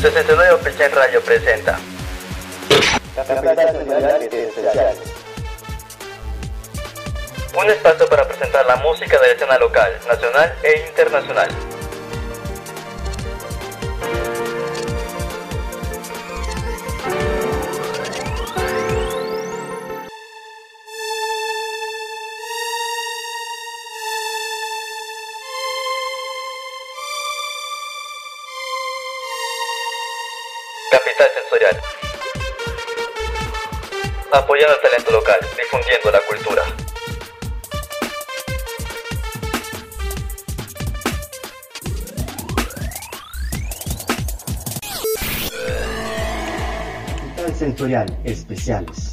69% Radio presenta. Un espacio para presentar la música de la escena local, nacional e internacional. Apoyando el talento local, difundiendo la cultura. Sensorial Especiales.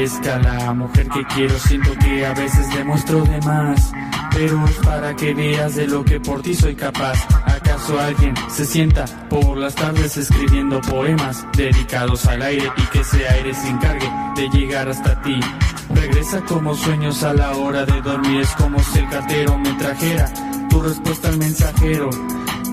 Desaparezca la mujer que quiero. Siento que a veces demuestro de más, pero es para que veas de lo que por ti soy capaz. ¿Acaso alguien se sienta por las tardes escribiendo poemas dedicados al aire y que ese aire se encargue de llegar hasta ti? Regresa como sueños a la hora de dormir, es como si el cartero me trajera tu respuesta al mensajero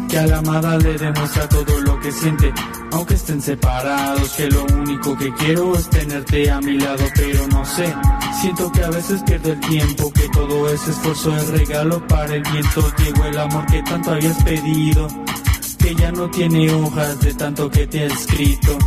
que a la amada le demuestra todo lo que siente, aunque estén separados, que lo único que quiero es tenerte a mi lado, pero no sé, siento que a veces pierdo el tiempo, que todo ese esfuerzo es regalo para el viento, llegó el amor que tanto habías pedido, que ya no tiene hojas de tanto que te he escrito.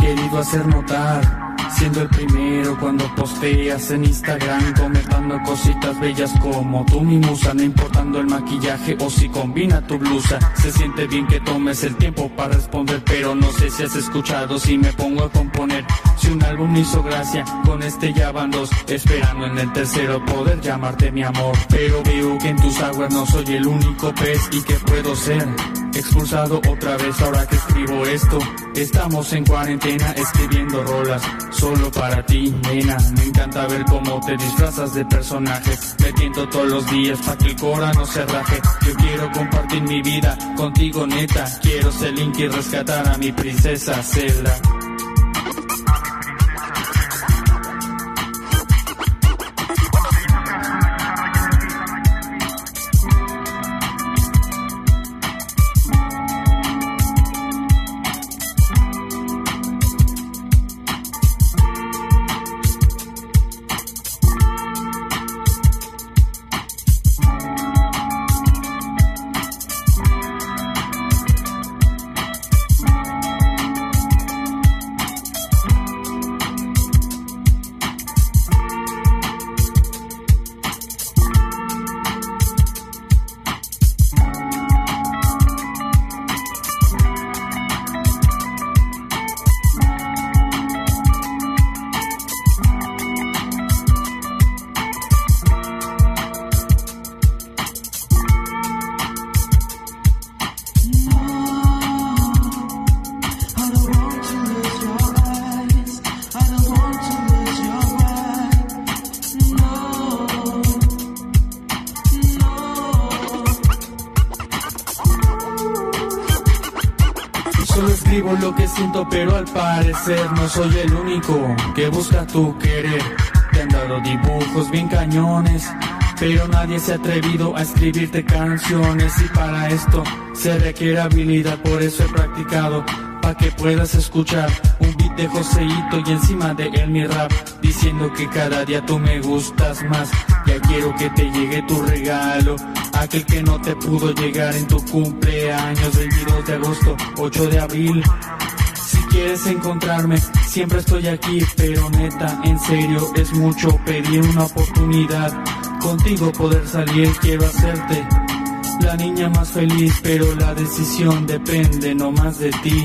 Querido hacer notar, siendo el primero cuando posteas en Instagram, comentando cositas bellas como tú mi musa, no importando el maquillaje o si combina tu blusa. Se siente bien que tomes el tiempo para responder, pero no sé si has escuchado si me pongo a componer. Si un álbum hizo gracia, con este ya van dos, esperando en el tercero poder llamarte mi amor. Pero veo que en tus aguas no soy el único pez y que puedo ser expulsado otra vez ahora que escribo esto. Estamos en cuarentena escribiendo rolas solo para ti, nena. Me encanta ver cómo te disfrazas de personajes. Me tiento todos los días para que el cora no se raje. Yo quiero compartir mi vida contigo, neta. Quiero ser y rescatar a mi princesa Zelda. No soy el único que busca tu querer. Te han dado dibujos bien cañones, pero nadie se ha atrevido a escribirte canciones y para esto se requiere habilidad, por eso he practicado pa' que puedas escuchar un beat de Joseito y encima de él mi rap diciendo que cada día tú me gustas más. Ya quiero que te llegue tu regalo, aquel que no te pudo llegar en tu cumpleaños, 22 de agosto, 8 de abril. Quieres encontrarme, siempre estoy aquí, pero neta, en serio, es mucho pedir una oportunidad. Contigo poder salir, quiero hacerte la niña más feliz, pero la decisión depende no más de ti.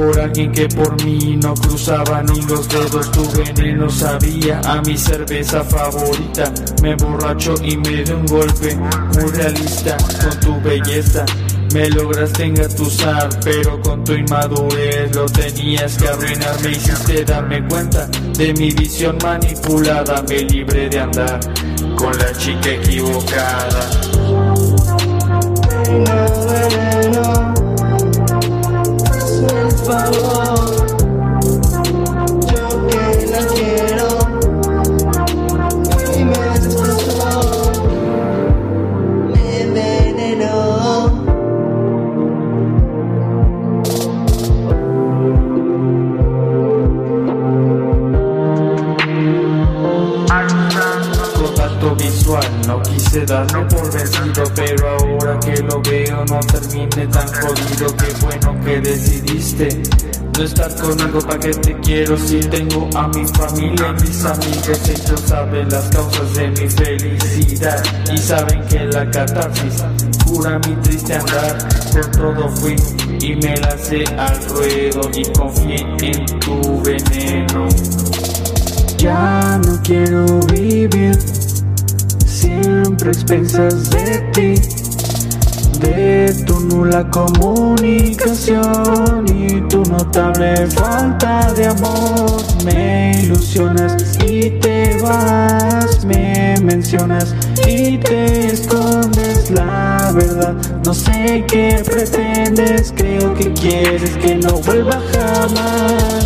por alguien que por mí no cruzaba ni los dedos tu veneno sabía a mi cerveza favorita me borracho y me dio un golpe muy realista con tu belleza me lograste engatusar, pero con tu inmadurez lo tenías que arruinar. Me hiciste darme cuenta de mi visión manipulada. Me libré de andar con la chica equivocada. Yo que la quiero y me destrozó, me envenenó. Contacto visual, no quise darme por vencido, pero ahora que lo veo no termine tan jodido. Qué bueno que decidiste no estar conmigo pa' que te quiero. Si tengo a mi familia y mis amigos ellos saben las causas de mi felicidad. Y saben que la catarsis cura mi triste andar. Por todo fui y me lancé al ruedo y confié en tu veneno. Ya no quiero vivir siempre expensas de ti de tu nula comunicación y tu notable falta de amor. Me ilusionas y te vas, me mencionas y te escondes. La verdad, no sé qué pretendes, creo que quieres que no vuelva jamás.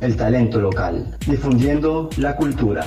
El talento local, difundiendo la cultura.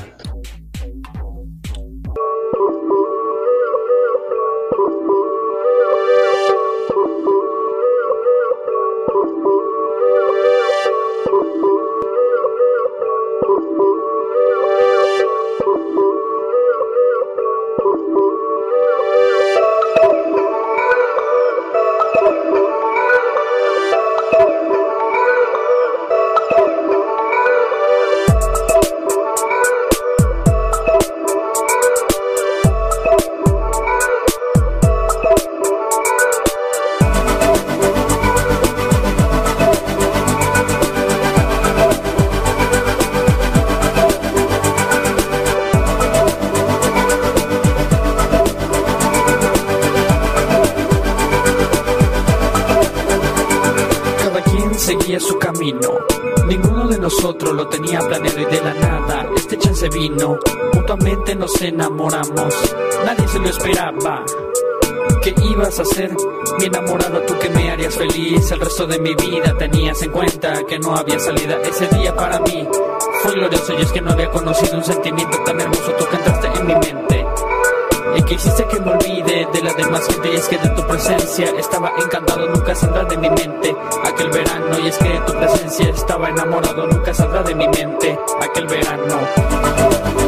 Para mí fue glorioso y es que no había conocido un sentimiento tan hermoso. Tú que entraste en mi mente. Y que hiciste que me olvide de la demás gente Y es que de tu presencia estaba encantado Nunca saldrá de mi mente aquel verano Y es que de tu presencia estaba enamorado Nunca saldrá de mi mente aquel verano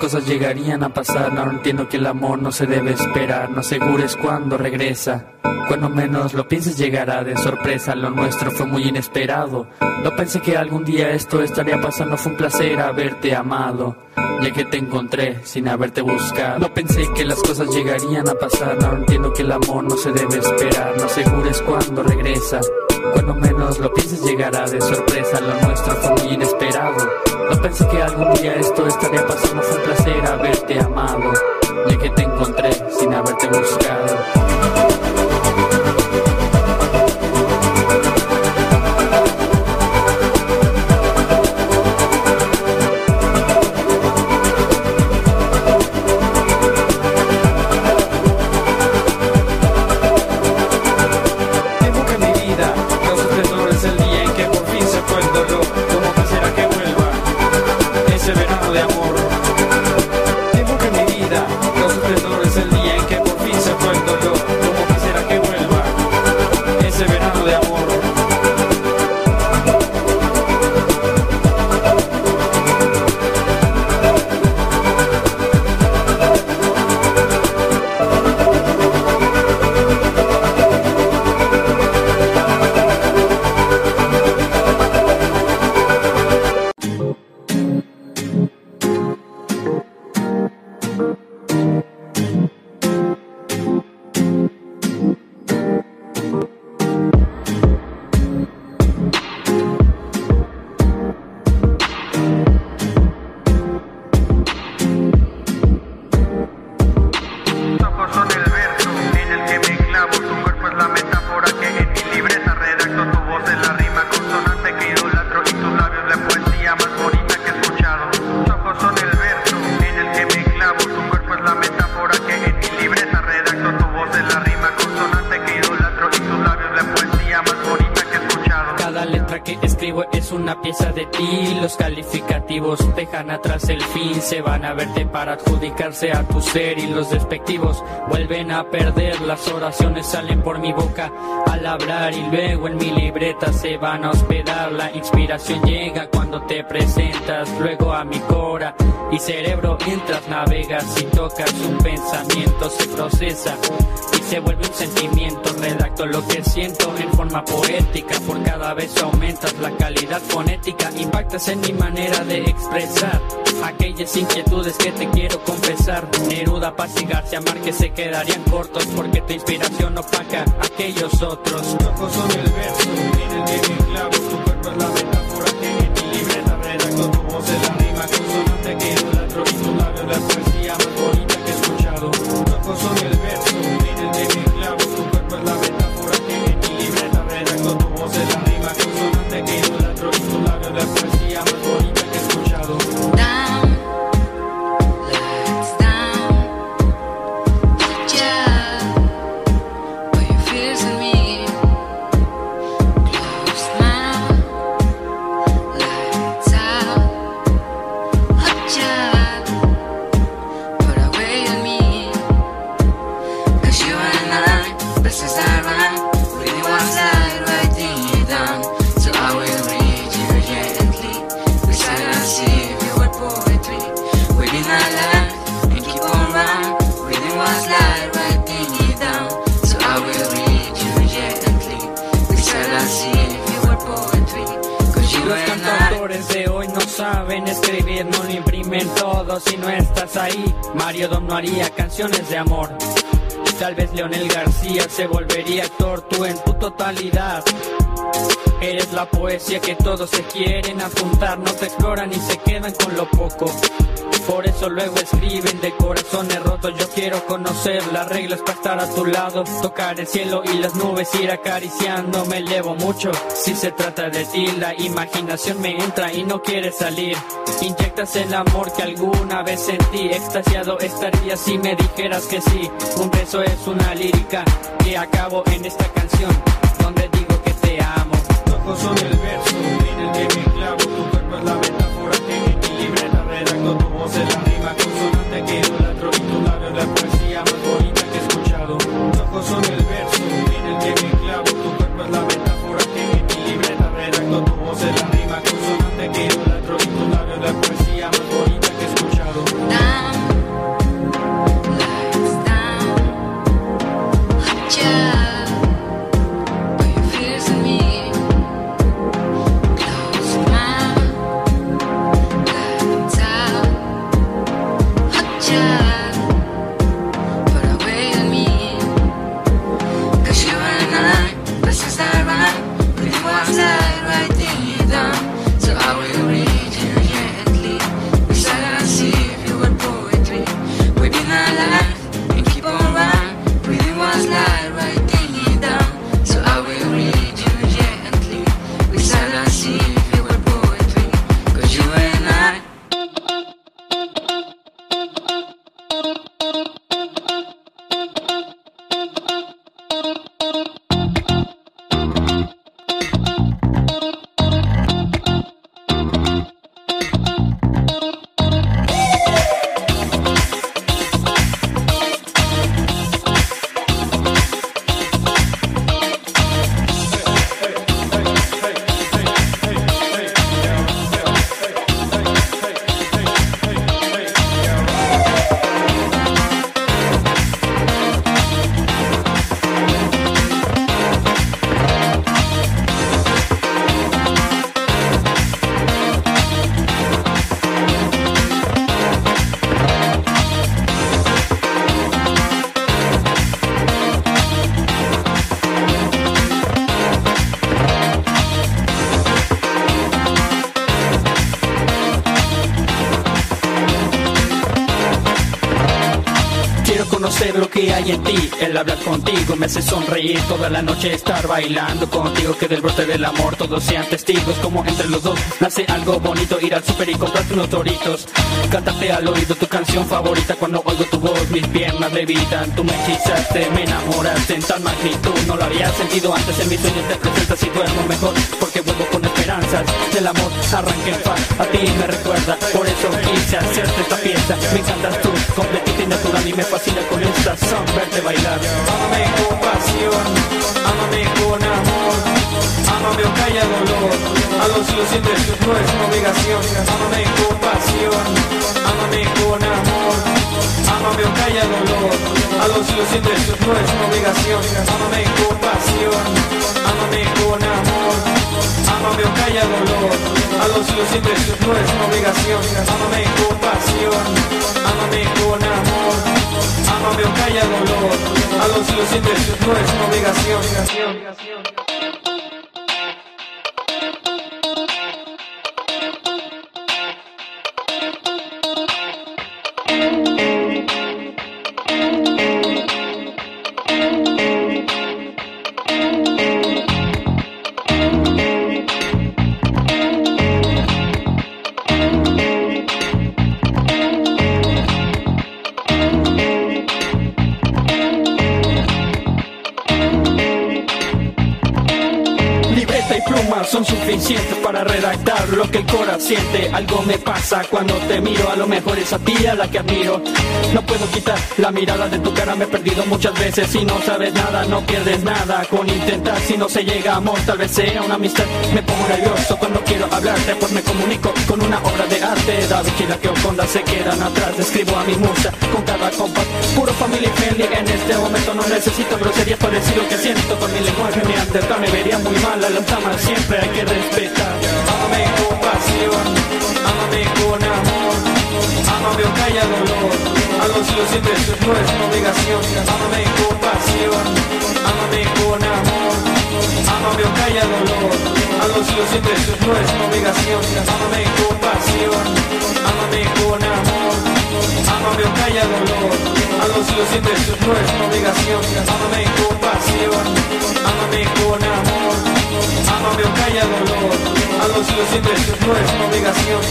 cosas llegarían a pasar, ahora entiendo que el amor no se debe esperar, no asegures cuando regresa. Cuando menos lo pienses llegará de sorpresa, lo nuestro fue muy inesperado. No pensé que algún día esto estaría pasando, fue un placer haberte amado, ya que te encontré sin haberte buscado. No pensé que las cosas llegarían a pasar, ahora entiendo que el amor no se debe esperar, no asegures cuando regresa. Cuando menos lo pienses llegará de sorpresa, lo nuestro fue muy inesperado. No pensé que algún día esto estaría pasando, fue un placer haberte amado, ya que te encontré sin haberte buscado. Las oraciones salen por mi boca. Al hablar y luego en mi libreta se van a hospedar. La inspiración llega cuando te presentas, luego a mi cora. Y cerebro entras, navegas y tocas un pensamiento, se procesa y se vuelve un sentimiento. Redacto lo que siento en forma poética, por cada vez aumentas la calidad fonética, impactas en mi manera de expresar aquellas inquietudes que te quiero confesar. Neruda, Paz y García Márquez se quedarían cortos porque tu inspiración opaca aquellos otros. Las reglas para estar a tu lado. Tocar el cielo y las nubes, ir acariciando. Me elevo mucho. Si se trata de ti, la imaginación me entra y no quiere salir. Inyectas el amor que alguna vez sentí. Extasiado estaría si me dijeras que sí. Un beso es una lírica que acabo en esta canción. Donde digo que te amo. Ojos son el verso en el que hace sonreír toda la noche estar bailando contigo que del brote del amor todos sean testigos como entre los dos nace algo bonito ir al super y comprarte unos doritos. Cantarte al oído tu canción favorita cuando oigo tu voz mis piernas levitan tú me hechizaste me enamoraste en tal magnitud no lo había sentido antes en mis sueños te presentas y duermo mejor porque vuelvo con esperanzas del amor arranque en paz. A ti me recuerda, por eso quise hacerte esta fiesta. Me encantas tú, completita y natural y me fascina con esta son verte bailar. Ámame con pasión, ámame con amor, ámame o calla dolor. Algo si lo sientes no es obligación. Ámame con pasión, ámame con amor, ámame o calla dolor. Algo si lo sientes no es una obligación. Ámame con pasión, ámame con amor, ámame o calla dolor. Algo si lo sientes no es una obligación. Ámame con pasión, ámame con amor. Ámame o calla dolor Algo si lo sientes no es una obligación la que admiro. No puedo quitar la mirada de tu cara, me he perdido muchas veces. Si no sabes nada, no pierdes nada con intentar. Si no se llega amor, tal vez sea una amistad. Me pongo nervioso cuando quiero hablarte, pues me comunico con una obra de arte. Da vigila que Oconda se quedan atrás. Escribo a mi musa con cada compás. Puro family friendly, en este momento no necesito groserías para decir lo que siento. Con mi lenguaje neandertal me vería muy mal. A las damas siempre hay que respetar. Ámame con pasión Ámame con amor Ámame o calla dolor. Algo si lo sientes no es obligación Ámame con pasión. Ámame con amor. Ámame o calla dolor. Algo si lo sientes no es obligación Ámame con pasión. Ámame con amor. Ámame o calla dolor. Algo si lo sientes no es obligación Ámame con pasión. Ámame con amor. Ámame o calla dolor. Si lo sientes no es obligación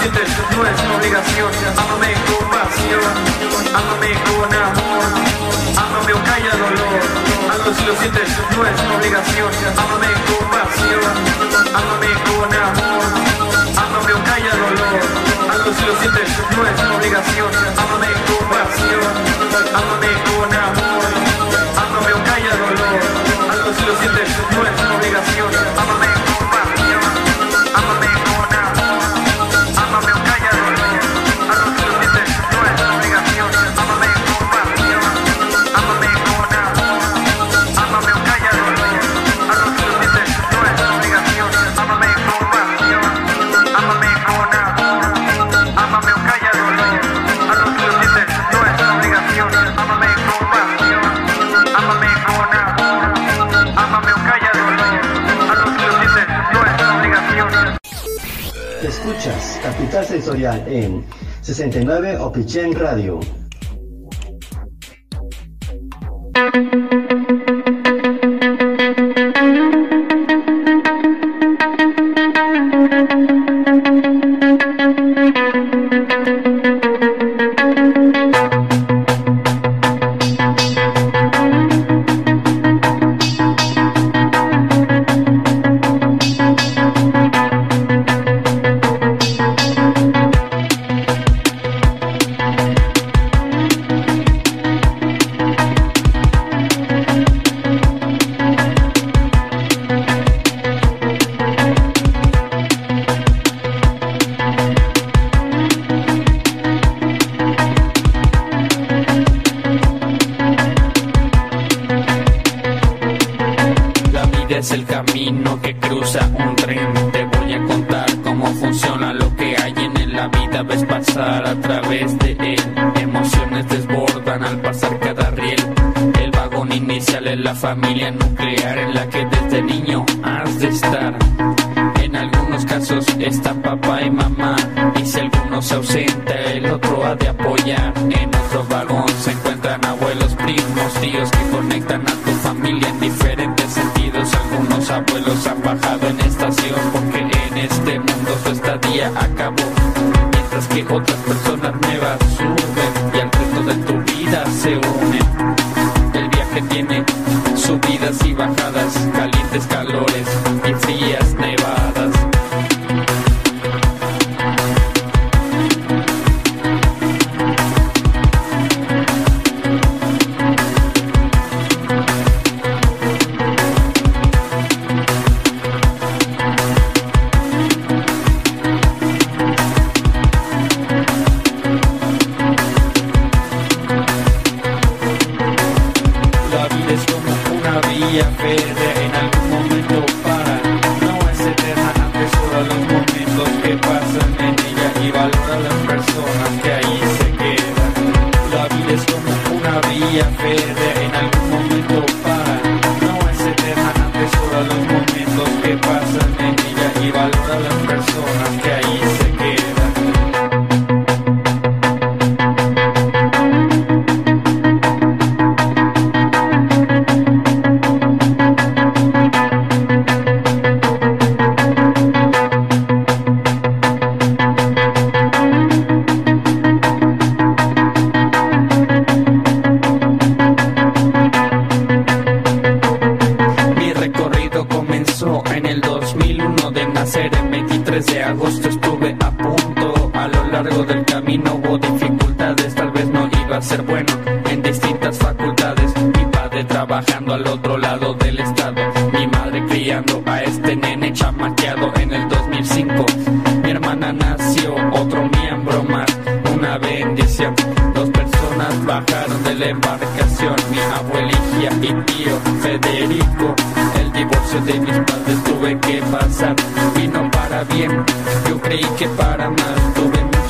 sientes no es una obligación, ámame con pasión, ámame con amor, ámame o calla dolor, algo si lo sientes no es una obligación, ámame con pasión, En 69 Opichen Radio. algunos casos está papá y mamá y si alguno se ausenta el otro ha de apoyar. En otro vagón se encuentran abuelos, primos, tíos que conectan a tu familia en diferentes sentidos. Algunos abuelos han bajado en estación porque en este mundo su estadía acabó. Mientras que otras personas nuevas suben y al resto de tu vida se unen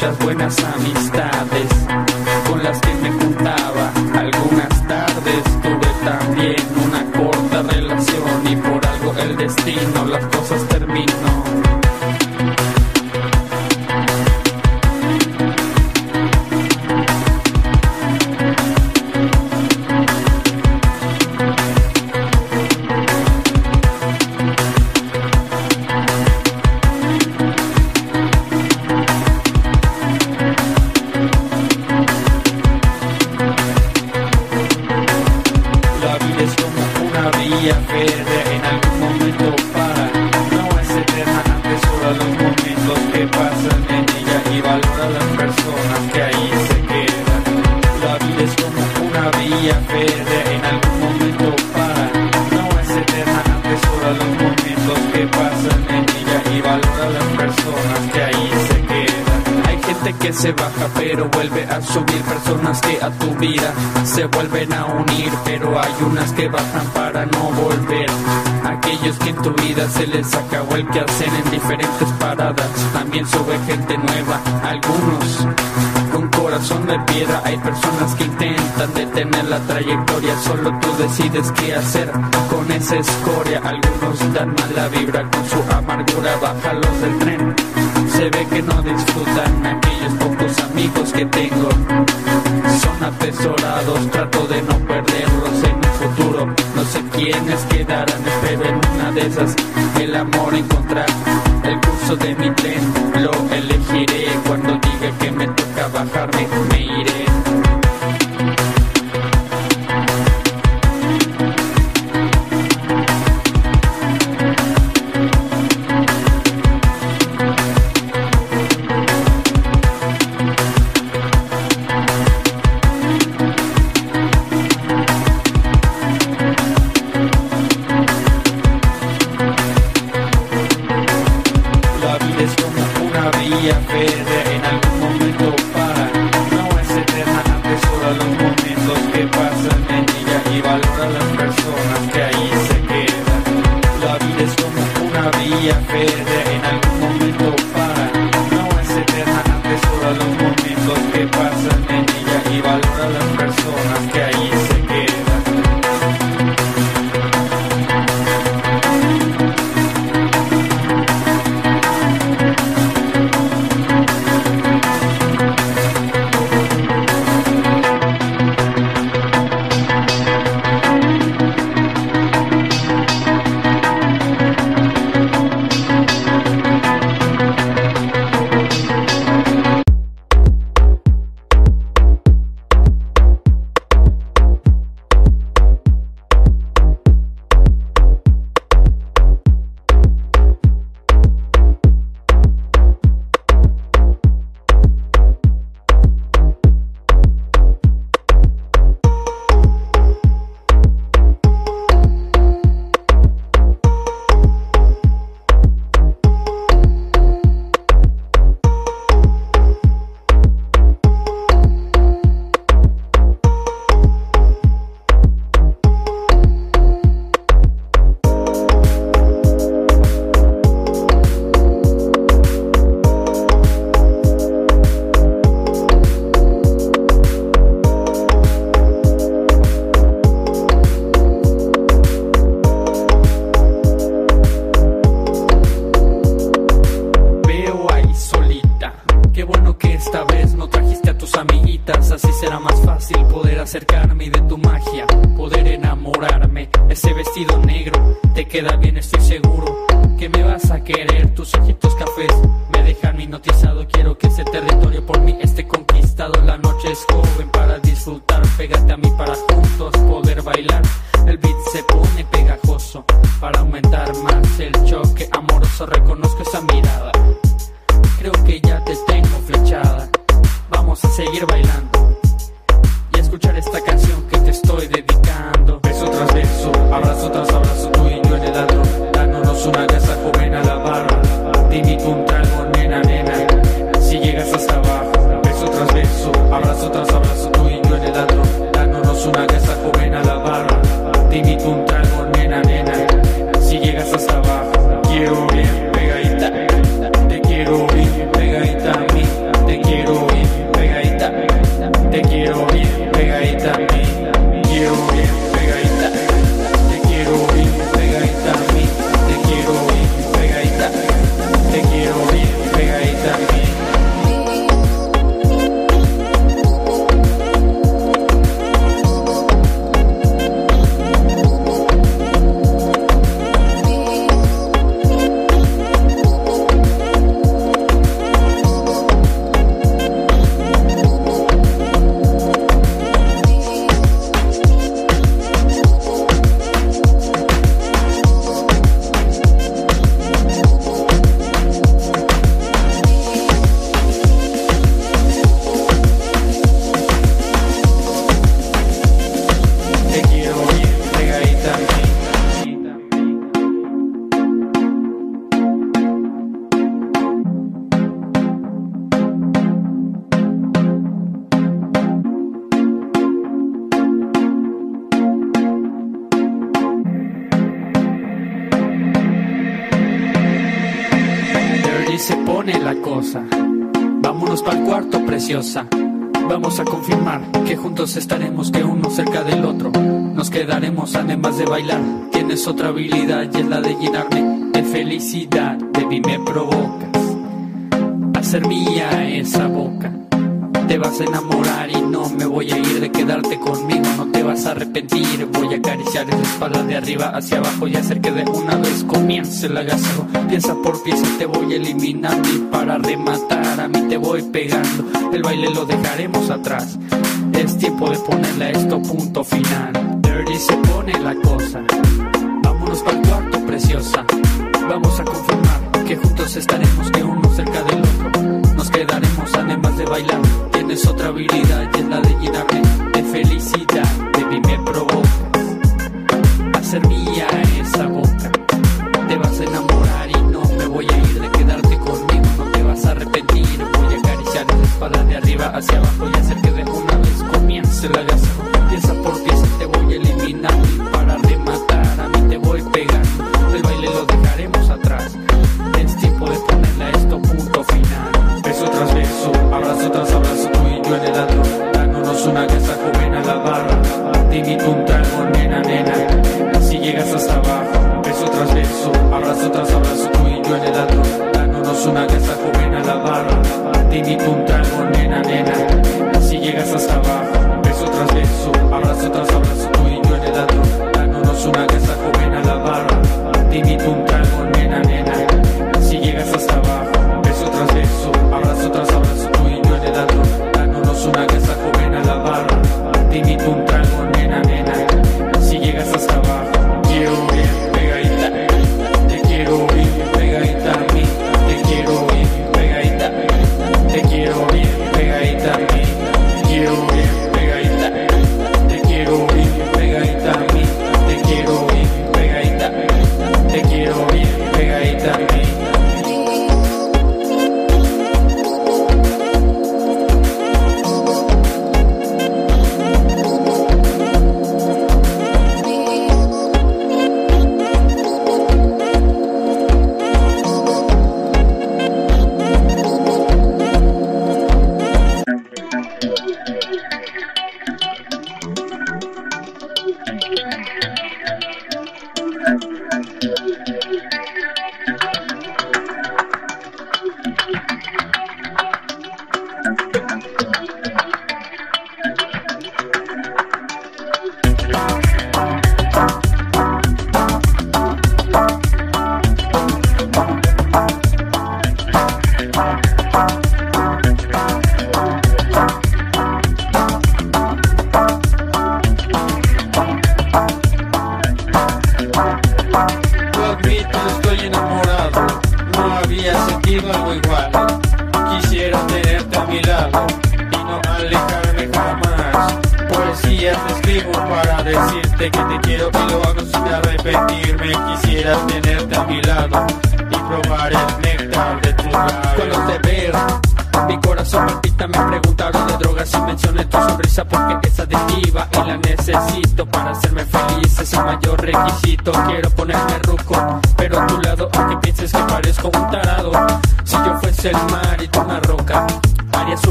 muchas buenas amistades con las que me juntaba algunas tardes. Tuve también una corta relación y por algo el destino las que hacen en diferentes paradas. También sube gente nueva, algunos con corazón de piedra. Hay personas que intentan detener la trayectoria, solo tú decides qué hacer con esa escoria. Algunos dan mala vibra con su amargura, bájalos del tren. Se ve que no disfrutan aquellos pocos amigos que tengo. Son atesorados, trato de no perderlos en el futuro. No sé quiénes quedarán, pero en una de esas amor encontrar el curso de mi lento cosa. Vámonos para el cuarto, preciosa. Vamos a confirmar que juntos estaremos, que uno cerca del otro. Nos quedaremos además de bailar. Tienes otra habilidad y es la de llenarme de felicidad. De mí me provoca hacer mía esa boca. Te vas a enamorar y no me voy a ir de quedarte conmigo. No te vas a arrepentir. Voy a acariciar tu espalda de arriba hacia abajo y hacer que de una vez comience la gasolina.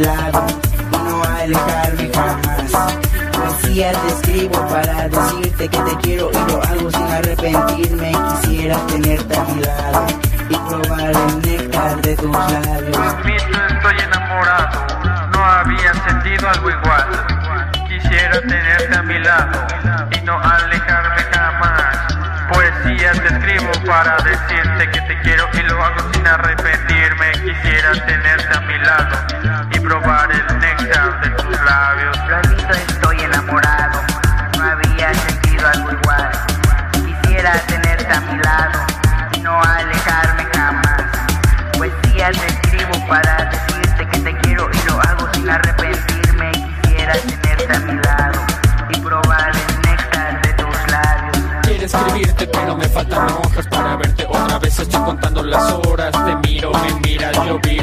Tenerte a mi lado y no alejarme jamás. Poesía te escribo para decirte que te quiero y lo hago sin arrepentirme. Quisiera tenerte a mi lado y probar el néctar de tus labios. admito, estoy enamorado. No había sentido algo igual. Quisiera tenerte a mi lado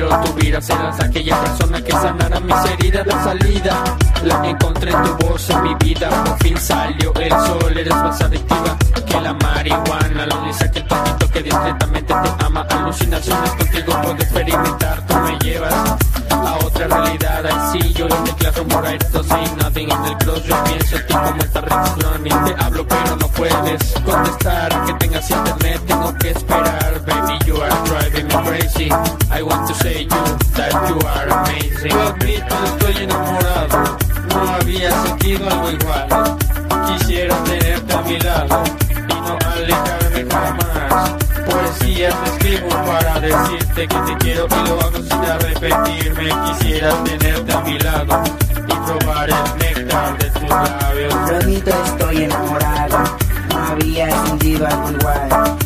yo viro, tú miras. Serás aquella persona que sanará mis heridas de salida. La encontré en tu voz en mi vida. Por fin salió el sol, eres más adictiva que la marihuana. Lo dice aquel patito que discretamente te ama. Alucinaciones contigo puedo experimentar. Tú me llevas a otra realidad. I see you in the classroom, but I don't say nothing in the close. Yo pienso en ti como el tarrito. Te hablo, pero no puedes contestar. Que tengas internet, tengo que esperar. Crazy. I want to say you that you are amazing. Lo admito, estoy enamorado. No había sentido algo igual. Quisiera tenerte a mi lado y no alejarme jamás. Poesía te escribo para decirte que te quiero y lo hago sin arrepentirme. Quisiera tenerte a mi lado y probar el néctar de tus labios. Lo admito, estoy enamorado. No había sentido algo igual.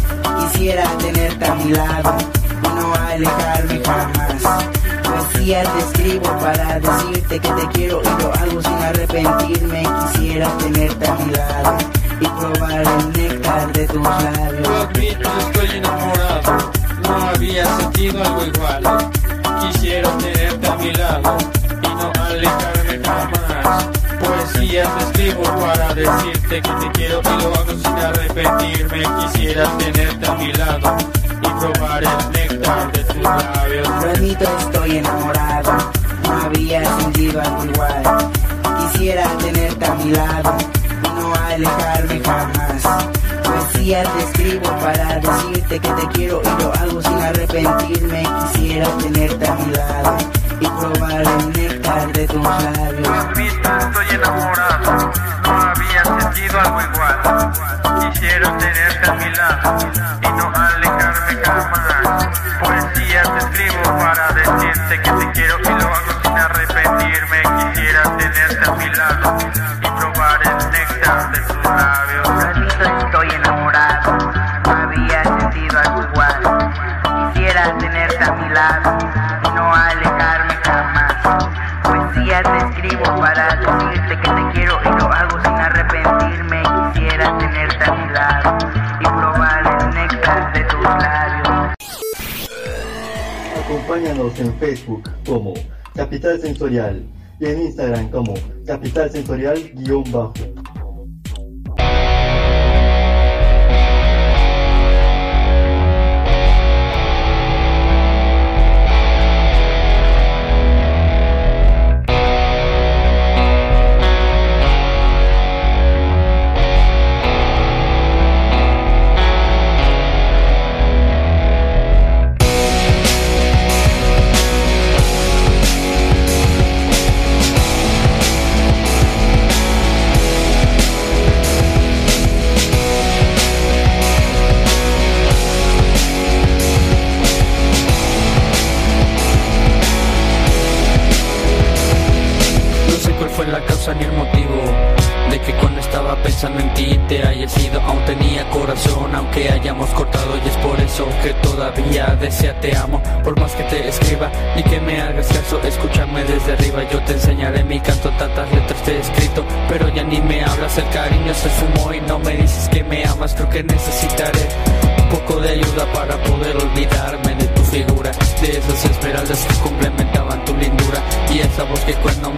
Quisiera tenerte a mi lado y no alejarme jamás. Poesía te escribo para decirte que te quiero y lo hago sin arrepentirme. Quisiera tenerte a mi lado y probar el néctar de tus Lo labios. admito, estoy enamorado. No había sentido algo igual. Quisiera tenerte a mi lado y no alejarme. Poesía te escribo para decirte que te quiero y lo hago sin arrepentirme. Quisiera tenerte a mi lado y probar el néctar de tus labios. Lo admito, estoy enamorado. No había sentido algo igual. Quisiera tenerte a mi lado y no alejarme jamás. Poesía te escribo para decirte que te quiero y lo hago sin arrepentirme. Quisiera tenerte a mi lado y probar el néctar de tus labios. estoy enamorado. No había sentido algo igual. Quisiera tenerte a mi lado y no alejarme jamás. Poesía te escribo para decirte que te quiero y lo hago sin arrepentirme. Quisiera tenerte a mi lado En Facebook como Capital Sensorial y en Instagram como Capital Sensorial-bajo. decía te amo Por más que te escriba, ni que me hagas caso Escúchame desde arriba, yo te enseñaré mi canto Tantas letras te he escrito, pero ya ni me hablas El cariño se fumó y no me dices que me amas Creo que necesitaré un poco de ayuda para poder olvidarme de tu figura De esas esmeraldas que complementaban tu lindura Y esa voz que cuando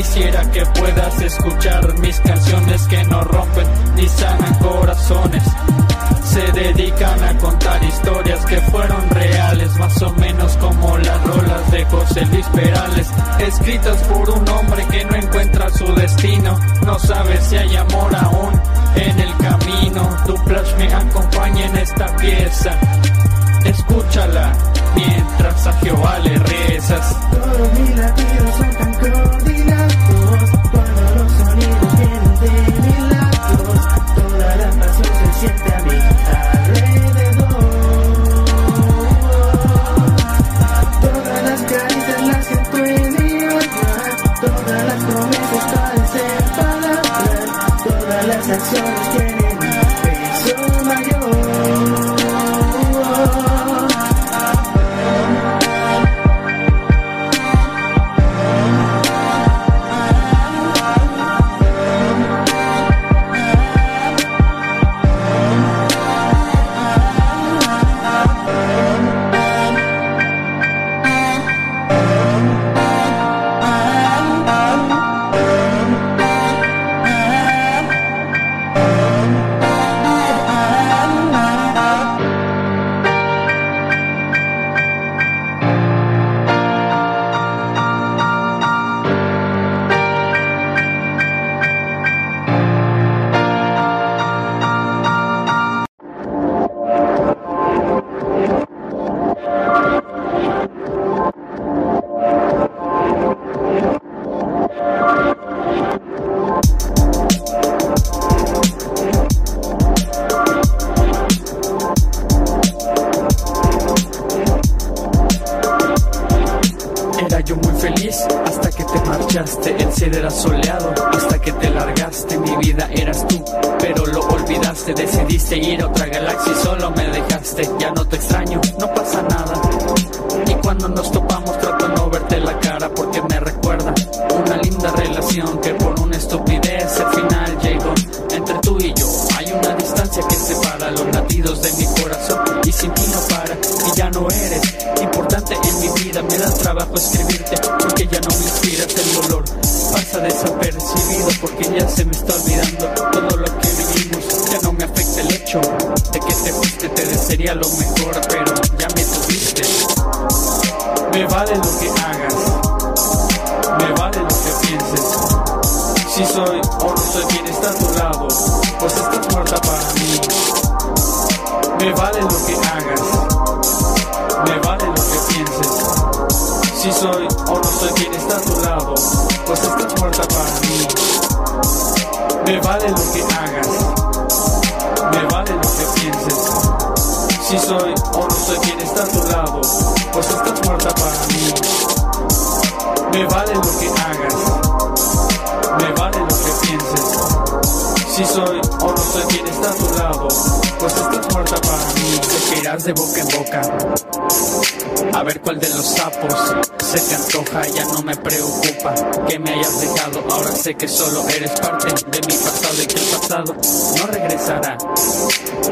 quisiera que puedas escuchar mis canciones que no rompen ni sanan corazones. Se dedican a contar historias que fueron reales, más o menos como las rolas de José Luis Perales, escritas por un hombre que no encuentra su destino, no sabe si hay amor aún en el camino. Tu flash me acompaña en esta pieza. Escúchala mientras a Jehová le rezas. Desapercibido porque ya se me cuál de los sapos se te antoja, ya no me preocupa que me hayas dejado. Ahora sé que solo eres parte de mi pasado y que el pasado no regresará.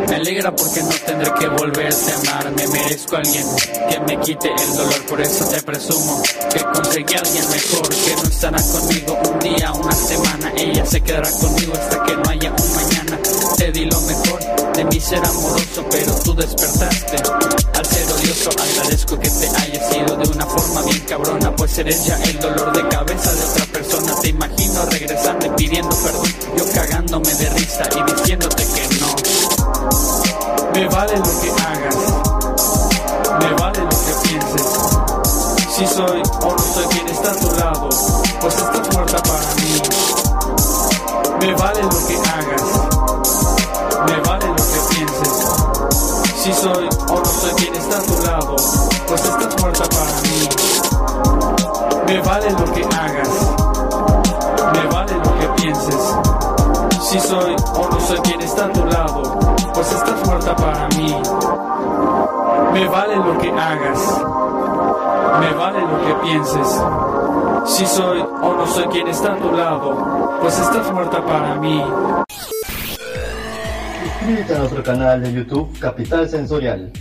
Me alegra porque no tendré que volverte a amar. Me merezco alguien que me quite el dolor. Por eso te presumo que conseguí a alguien mejor que no estará conmigo un día, una semana. Ella se quedará conmigo hasta que no haya un mañana. Te di lo mejor de mi ser amoroso, pero tú despertaste. Al ser odioso, agradezco que te hayas ido de una forma bien cabrona, pues eres ya el dolor de cabeza de otra persona. Te imagino regresando y pidiendo perdón, yo cagándome de risa y diciéndote que no. Me vale lo que hagas, me vale lo que pienses. Si soy o no soy quien está a tu lado, pues estás muerta para mí. Me vale lo que Si soy o no soy quien está a tu lado, pues estás muerta para mí. Me vale lo que hagas, me vale lo que pienses. Si soy o no soy quien está a tu lado, pues estás muerta para mí. Me vale lo que hagas, me vale lo que pienses. Si soy o no soy quien está a tu lado, pues estás muerta para mí. Suscríbete a nuestro canal de YouTube Capital Sensorial.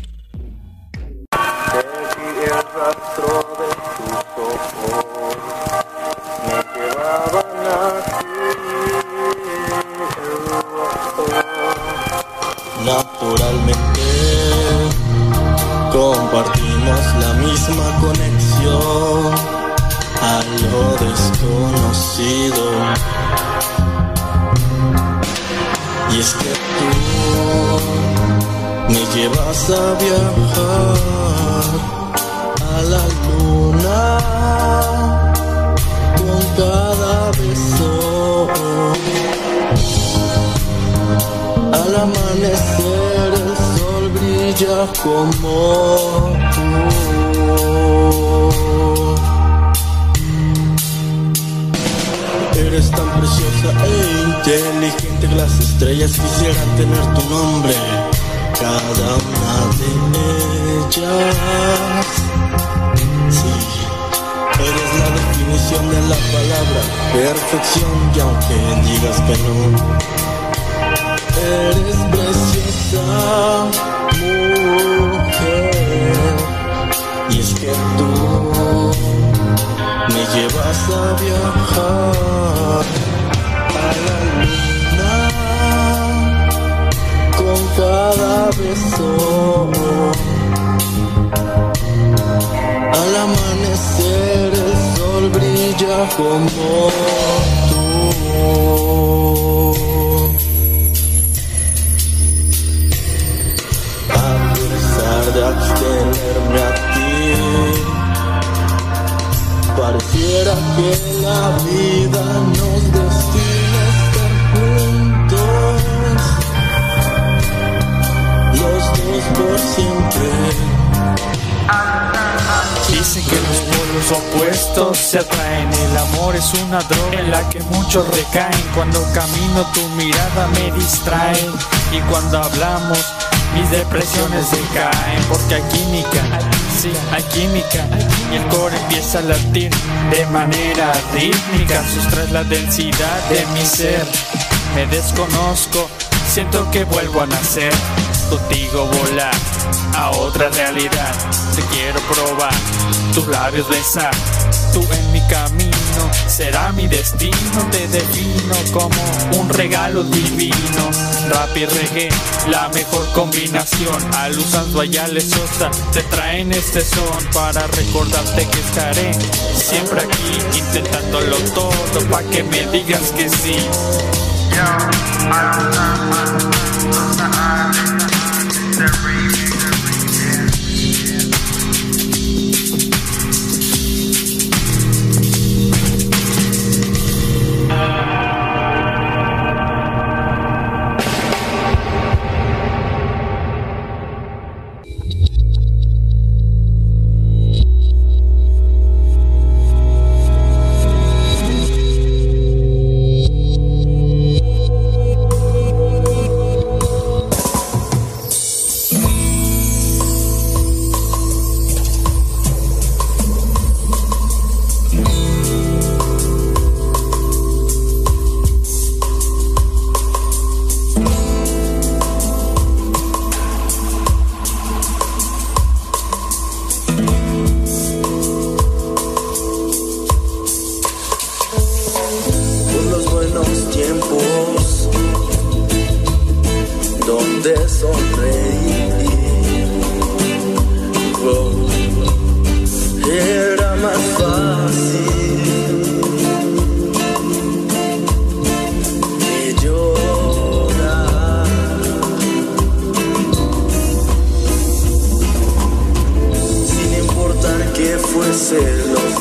Llevas a viajar a la luna con cada beso. Al amanecer el sol brilla como tú. Eres tan preciosa e inteligente que las estrellas quisieran tener tu nombre. Cada una de ellas. Sí, eres la definición de la palabra perfección y aunque digas que no. Eres preciosa mujer Y es que tú me llevas a viajar cada beso Al amanecer el sol brilla como tú a pesar de abstenerme a ti. Pareciera que la vida nos Dicen que los polos opuestos se atraen. El amor es una droga en la que muchos recaen. Cuando camino tu mirada me distrae. Y cuando hablamos mis depresiones se caen. Porque hay química, sí, hay química. Y el core empieza a latir de manera rítmica. Sustraes la densidad de mi ser. Me desconozco, siento que vuelvo a nacer. Contigo volar a otra realidad. Te quiero probar, tus labios besar. Tú en mi camino será mi destino. Te defino como un regalo divino. Rap y reggae, la mejor combinación. Alusando a Sosa, te traen este son para recordarte que estaré siempre aquí intentándolo todo pa' que me digas que sí. Por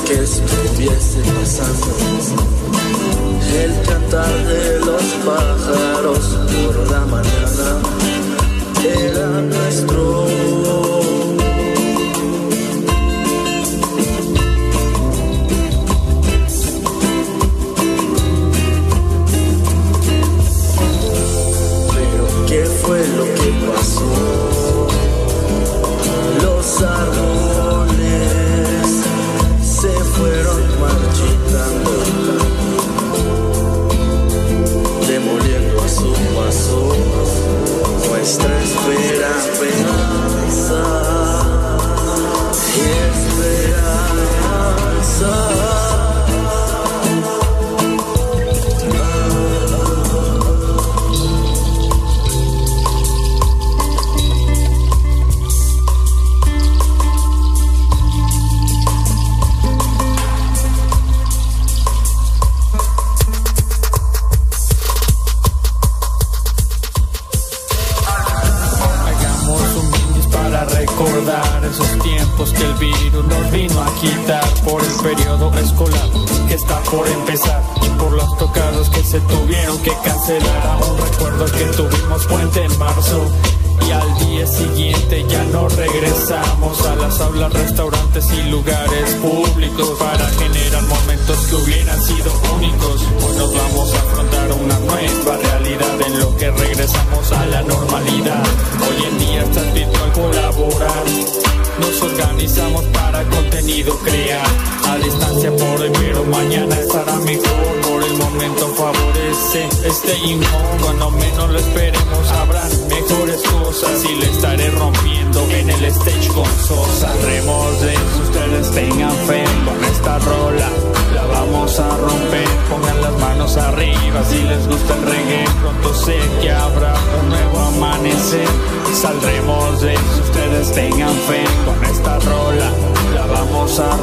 que estuviese pasando. El cantar de los pájaros por la mañana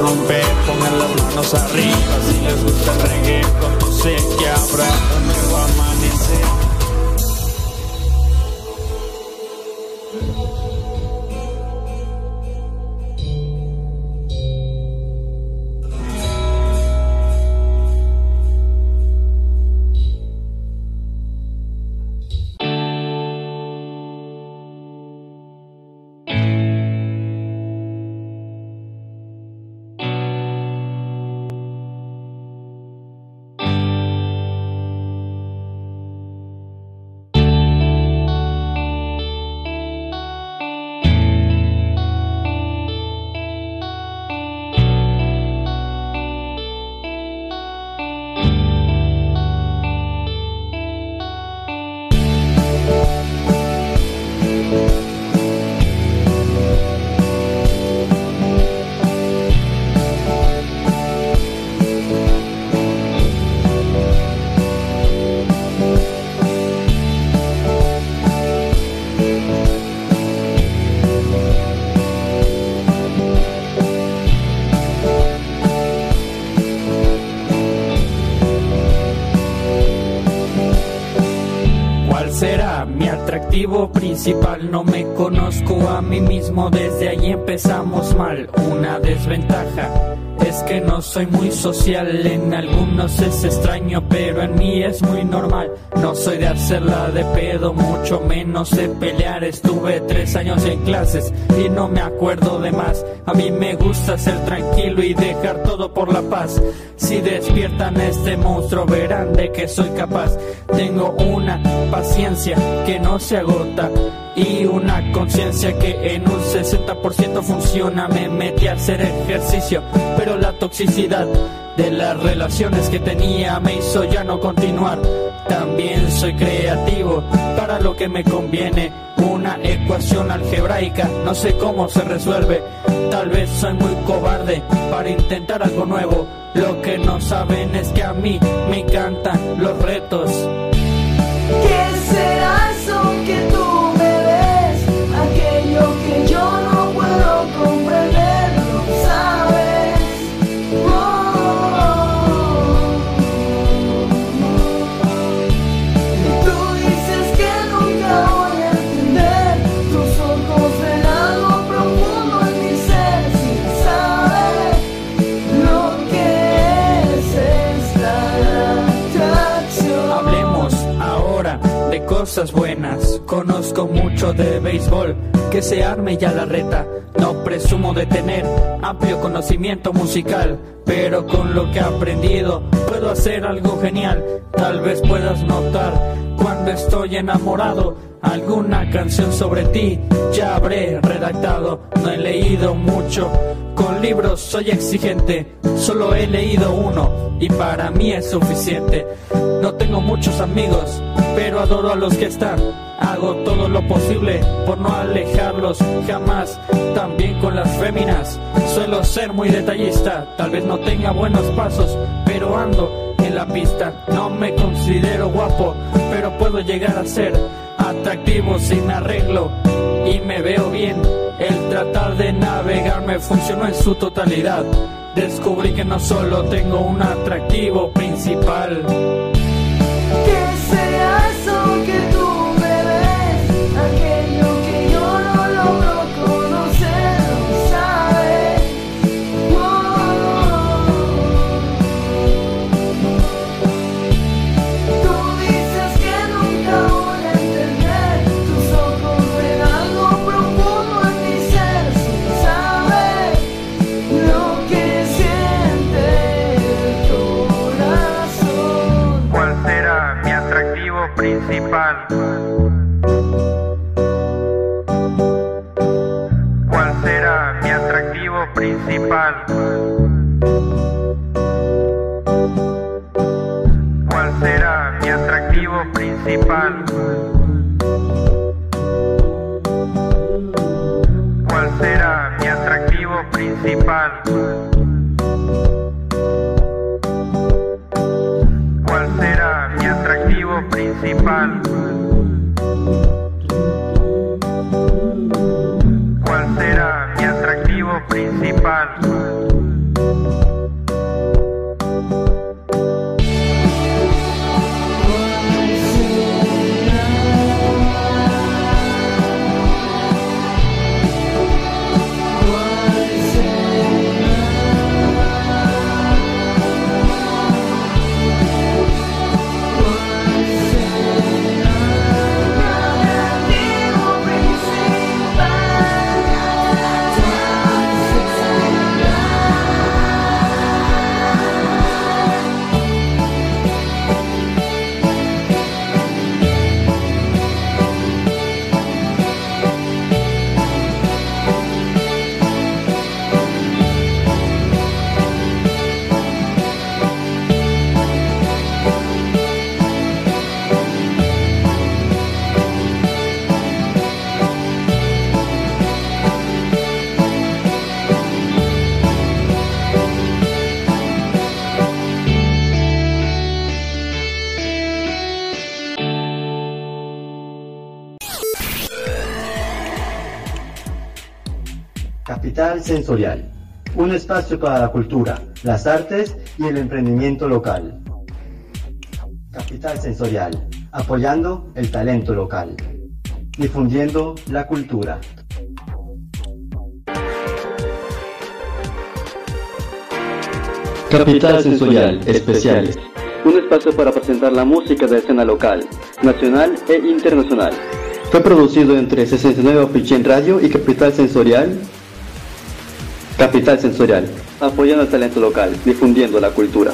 romper, pongan las manos arriba si les gusta el reggae. Pronto sé que habrá un nuevo amanecer. Principal? No me conozco a mí mismo, desde ahí empezamos mal. Una desventaja es que no soy muy social, en algunos es extraño, pero en mí es muy normal. No soy de hacerla de pedo, mucho menos de pelear. Estuve tres años en clases y no me acuerdo de más. A mí me gusta ser tranquilo y dejar todo por la paz. Si despiertan este monstruo, verán de que soy capaz. Tengo una paciencia que no se agota y una conciencia que en un 60% funciona. Me metí a hacer ejercicio, pero la toxicidad de las relaciones que tenía me hizo ya no continuar. También soy creativo para lo que me conviene. Una ecuación algebraica, no sé cómo se resuelve. Tal vez soy muy cobarde para intentar algo nuevo. Lo que no saben es que a mí me encantan los retos. Cosas buenas. Conozco mucho de béisbol, que se arme ya la reta. No presumo de tener amplio conocimiento musical, pero con lo que he aprendido puedo hacer algo genial. Tal vez puedas notar cuando estoy enamorado. Alguna canción sobre ti ya habré redactado. No he leído mucho, con libros soy exigente. Solo he leído uno y para mí es suficiente. No tengo muchos amigos, pero adoro a los que están. Hago todo lo posible por no alejarlos jamás. También con las féminas suelo ser muy detallista. Tal vez no tenga buenos pasos, pero ando en la pista. No me considero guapo, pero puedo llegar a ser atractivo si me arreglo y me veo bien. El tratar de navegar me funcionó en su totalidad. Descubrí que no solo tengo un atractivo principal. Principal? Sensorial. Un espacio para la cultura, las artes y el emprendimiento local. Capital Sensorial. Apoyando el talento local. Difundiendo la cultura. Capital Sensorial Especiales. Un espacio para presentar la música de escena local, nacional e internacional. Fue producido entre 69 Oficien Radio y Capital Sensorial. Capital Sensorial, apoyando el talento local, difundiendo la cultura.